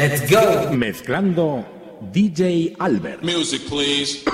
Let's go. Mezclando DJ Albert. Music, please.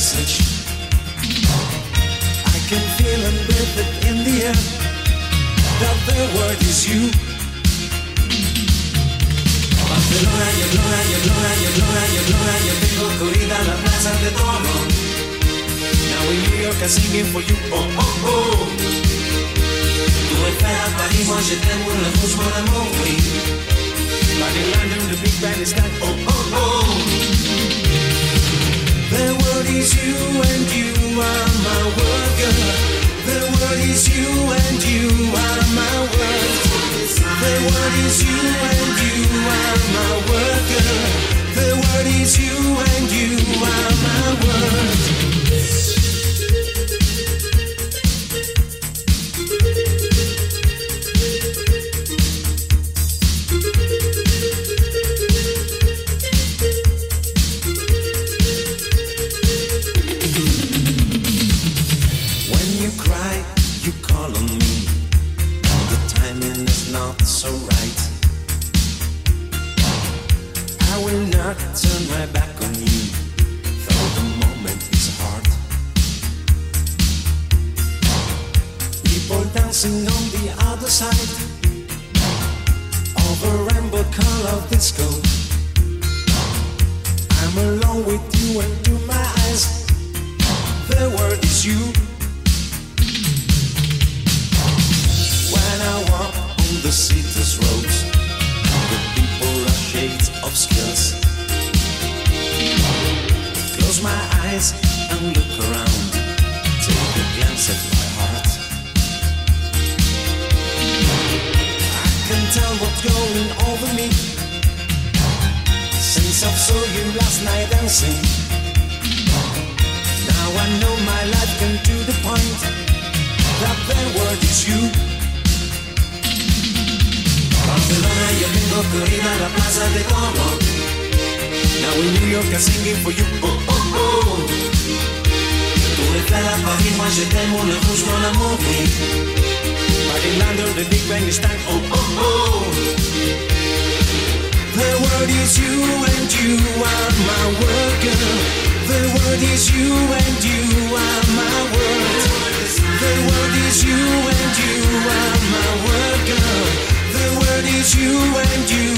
message. I can feel and breathe it in the air that the word is you. Barcelona, y Lola, y Lola, y Lola, y Lola, yo tengo corrida la plaza de Toro. Now in New York I'm singing for you, oh oh oh. Tu es Paris, moi je t'aime, mon amour, mon amour, oui. But in the big band is that, oh oh oh. The world is you and you are my world, girl. The word is you and you are my world. The world is you and you are my world, girl. The word is you and you are my world. you are my world, girl. The world is you and you are my world. The world is you and you are my world, girl. The world is you and you.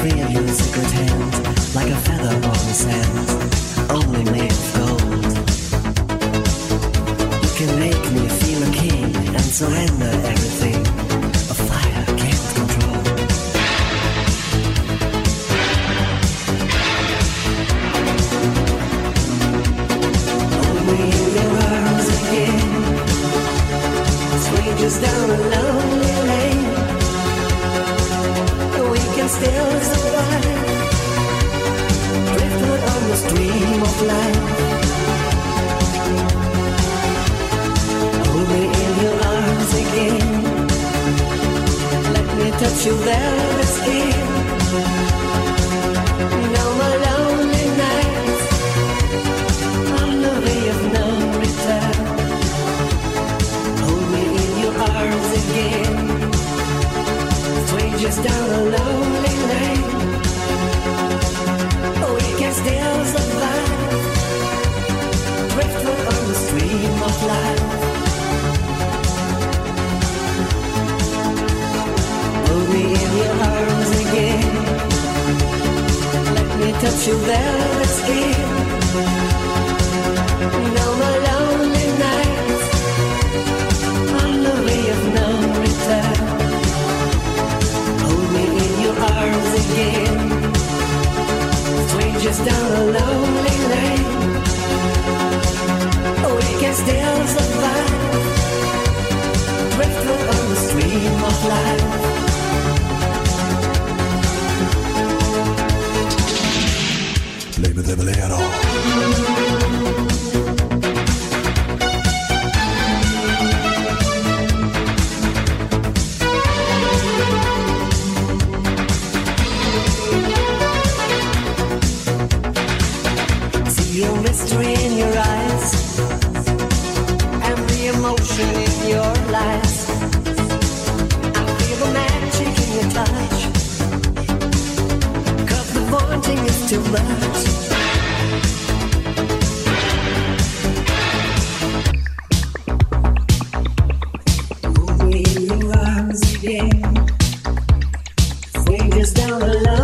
free of your secret hand, like a feather on the sand. Swing just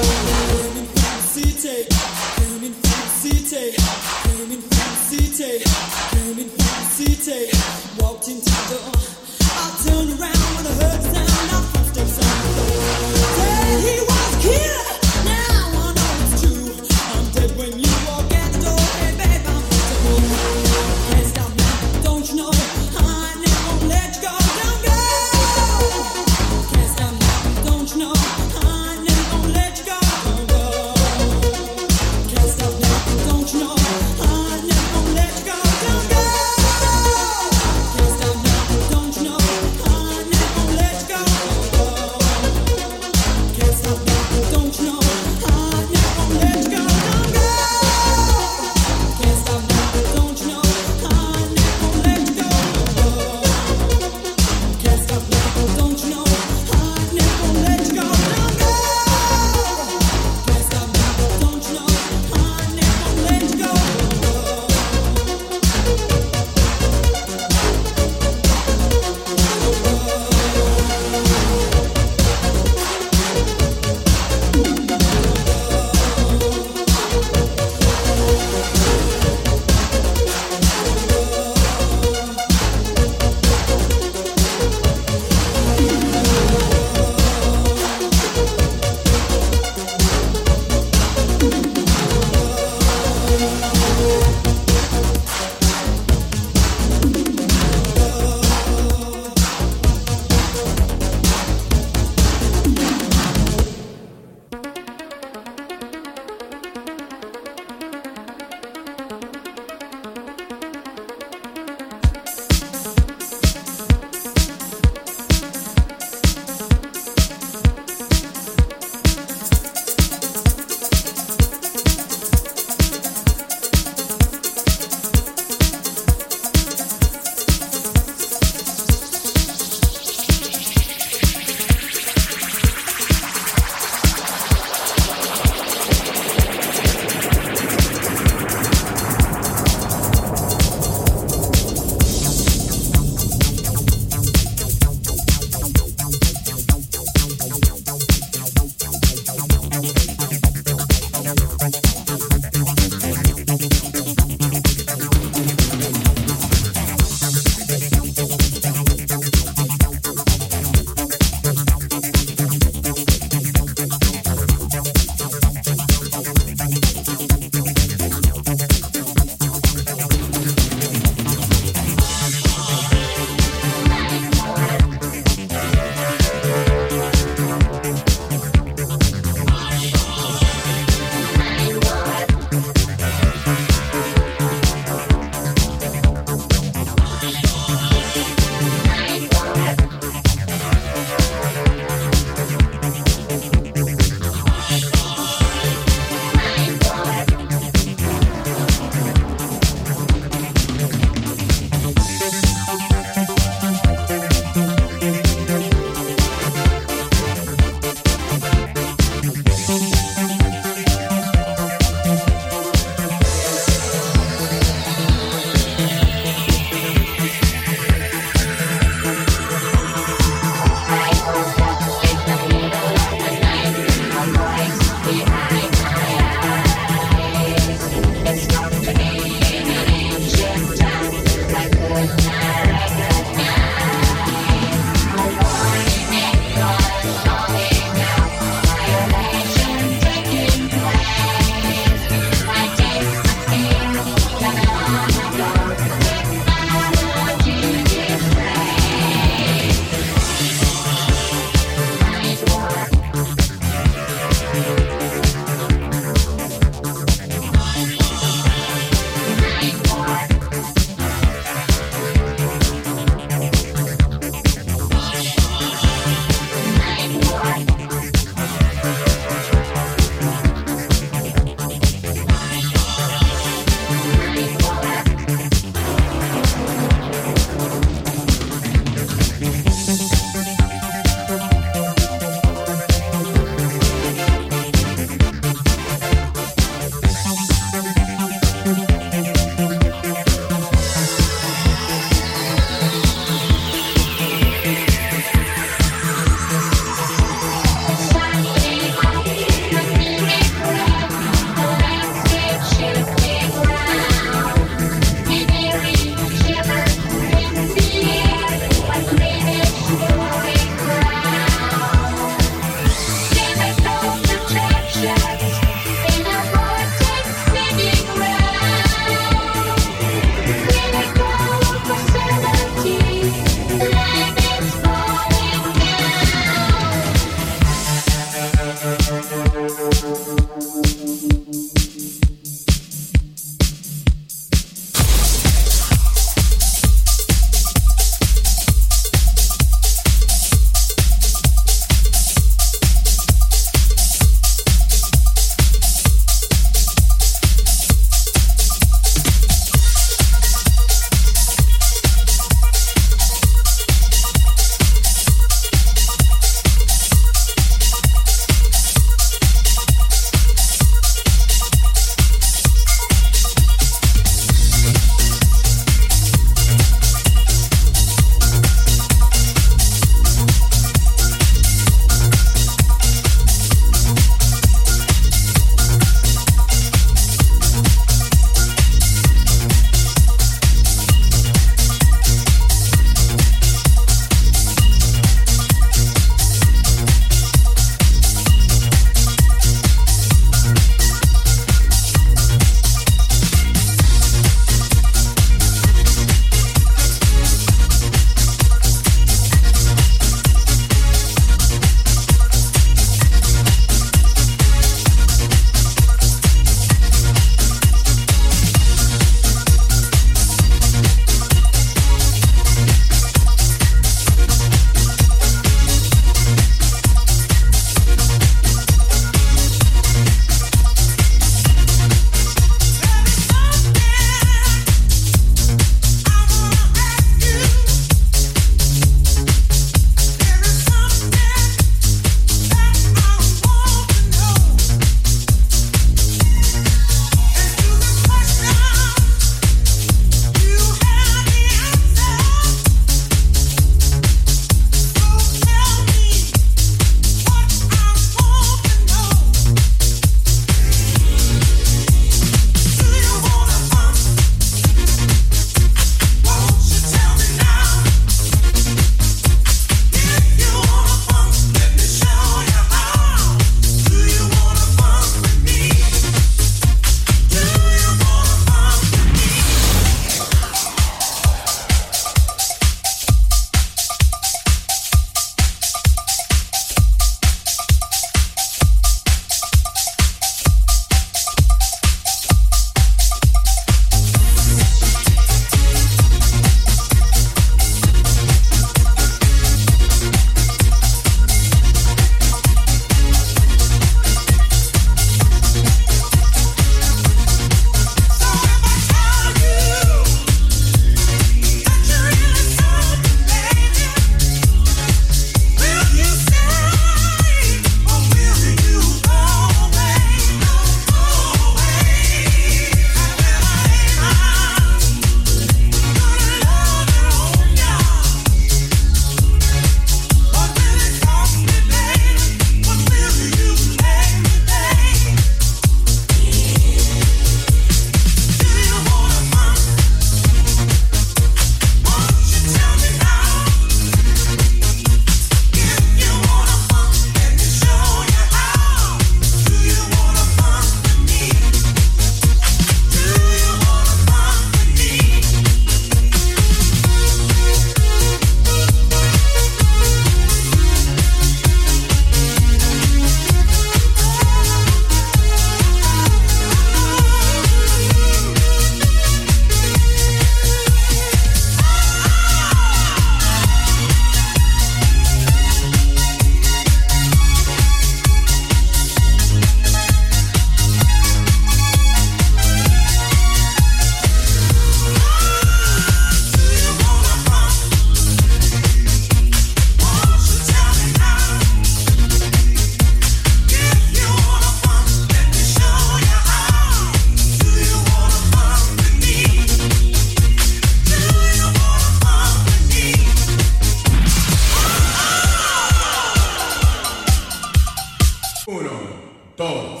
uno, dos,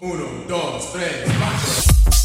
uno, dos, tres, cuatro.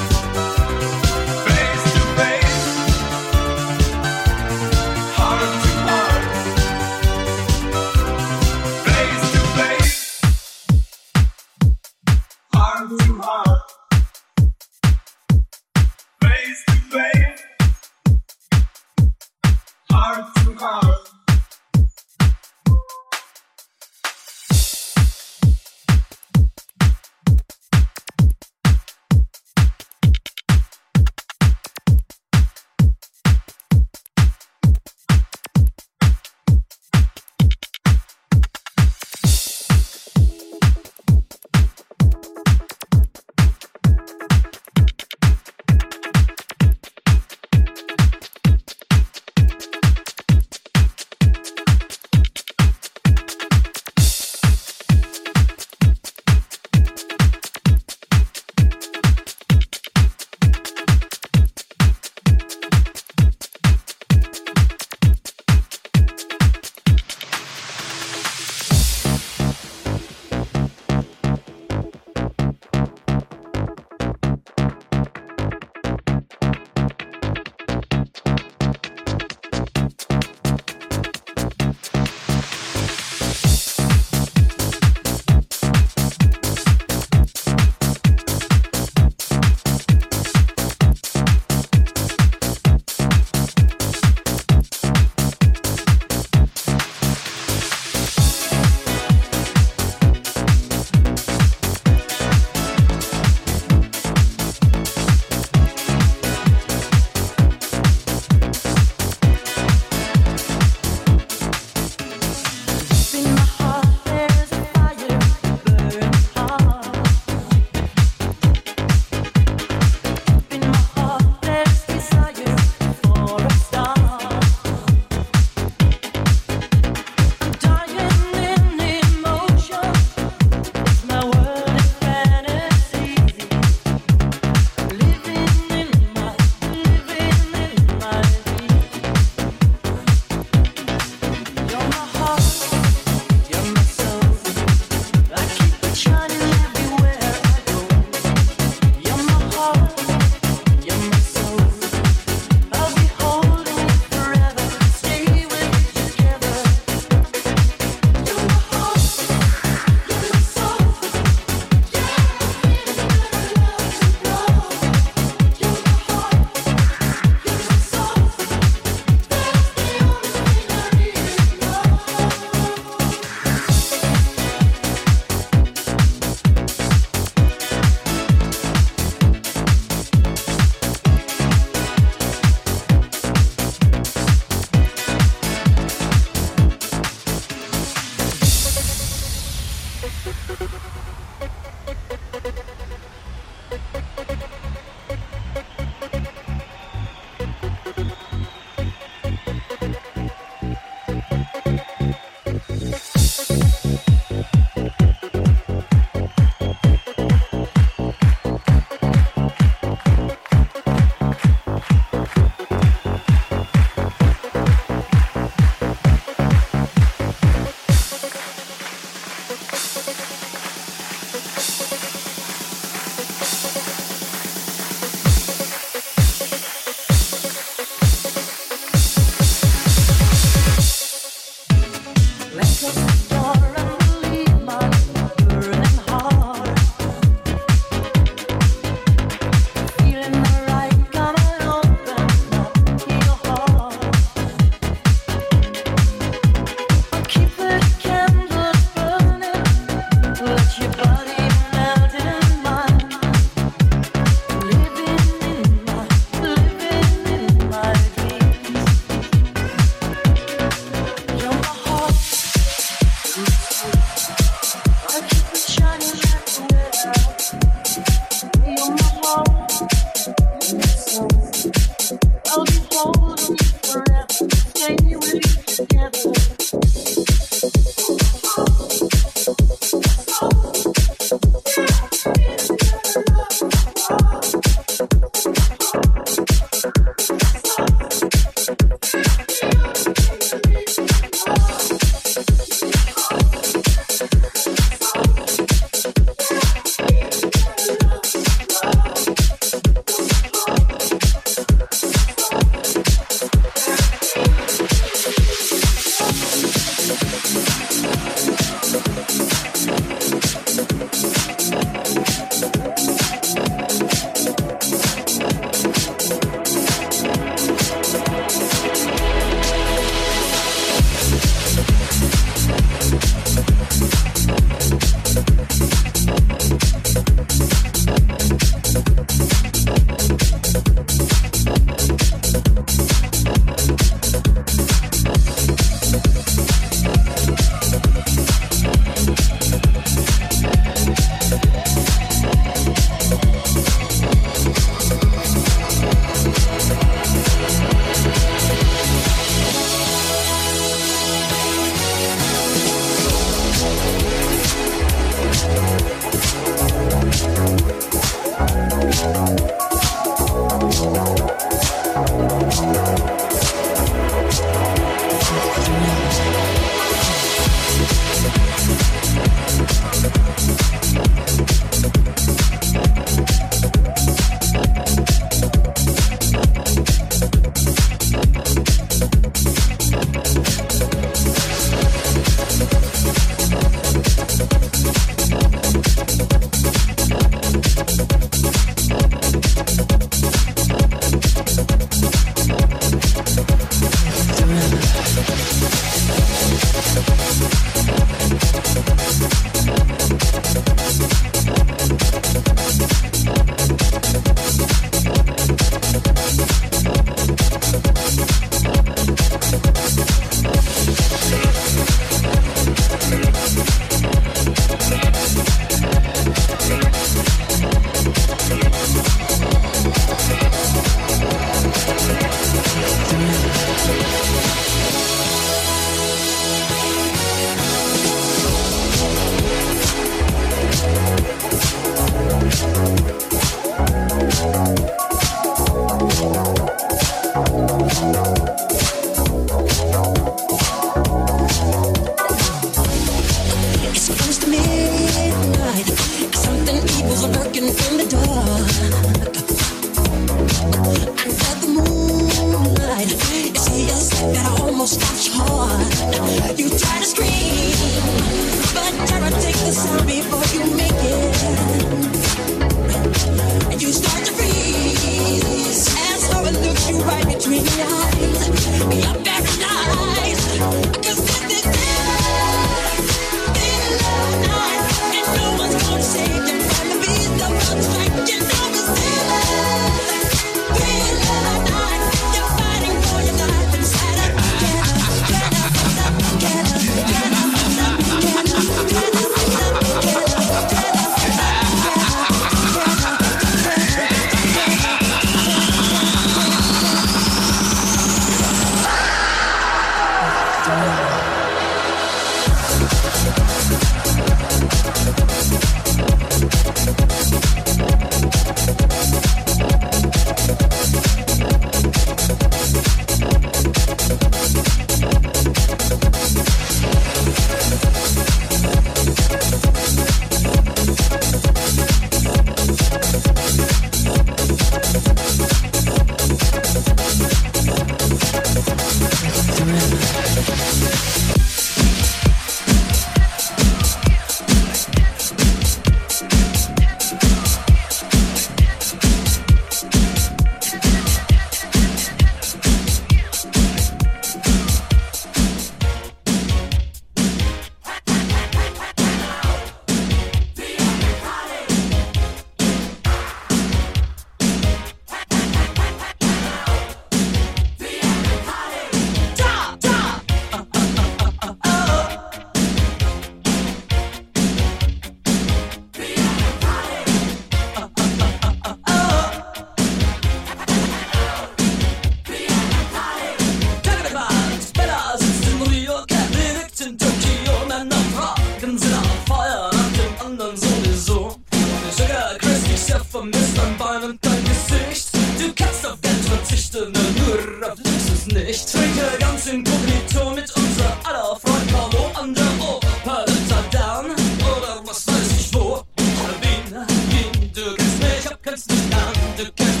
to catch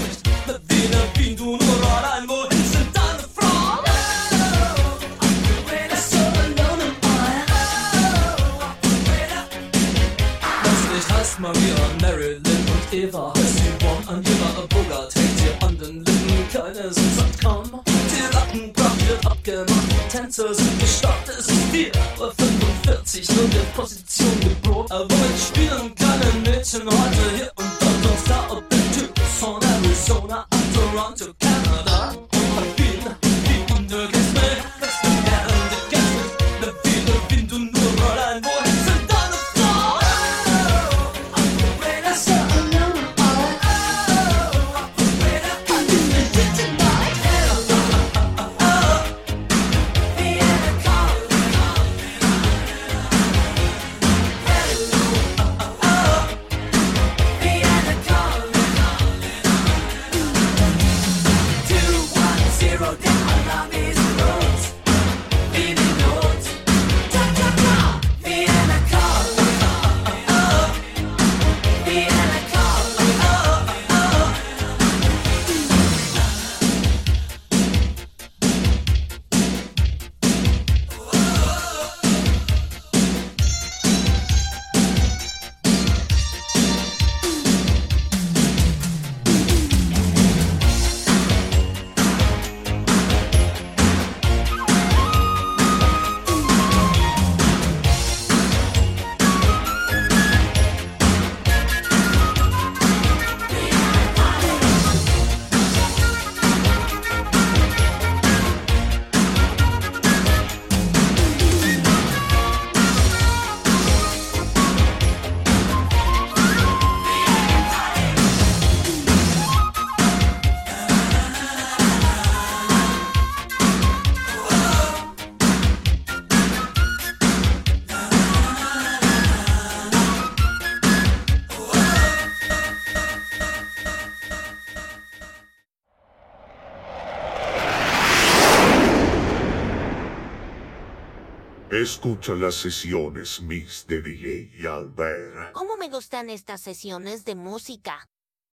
Escucha las sesiones Mix de DJ y Albert. ¿Cómo me gustan estas sesiones de música?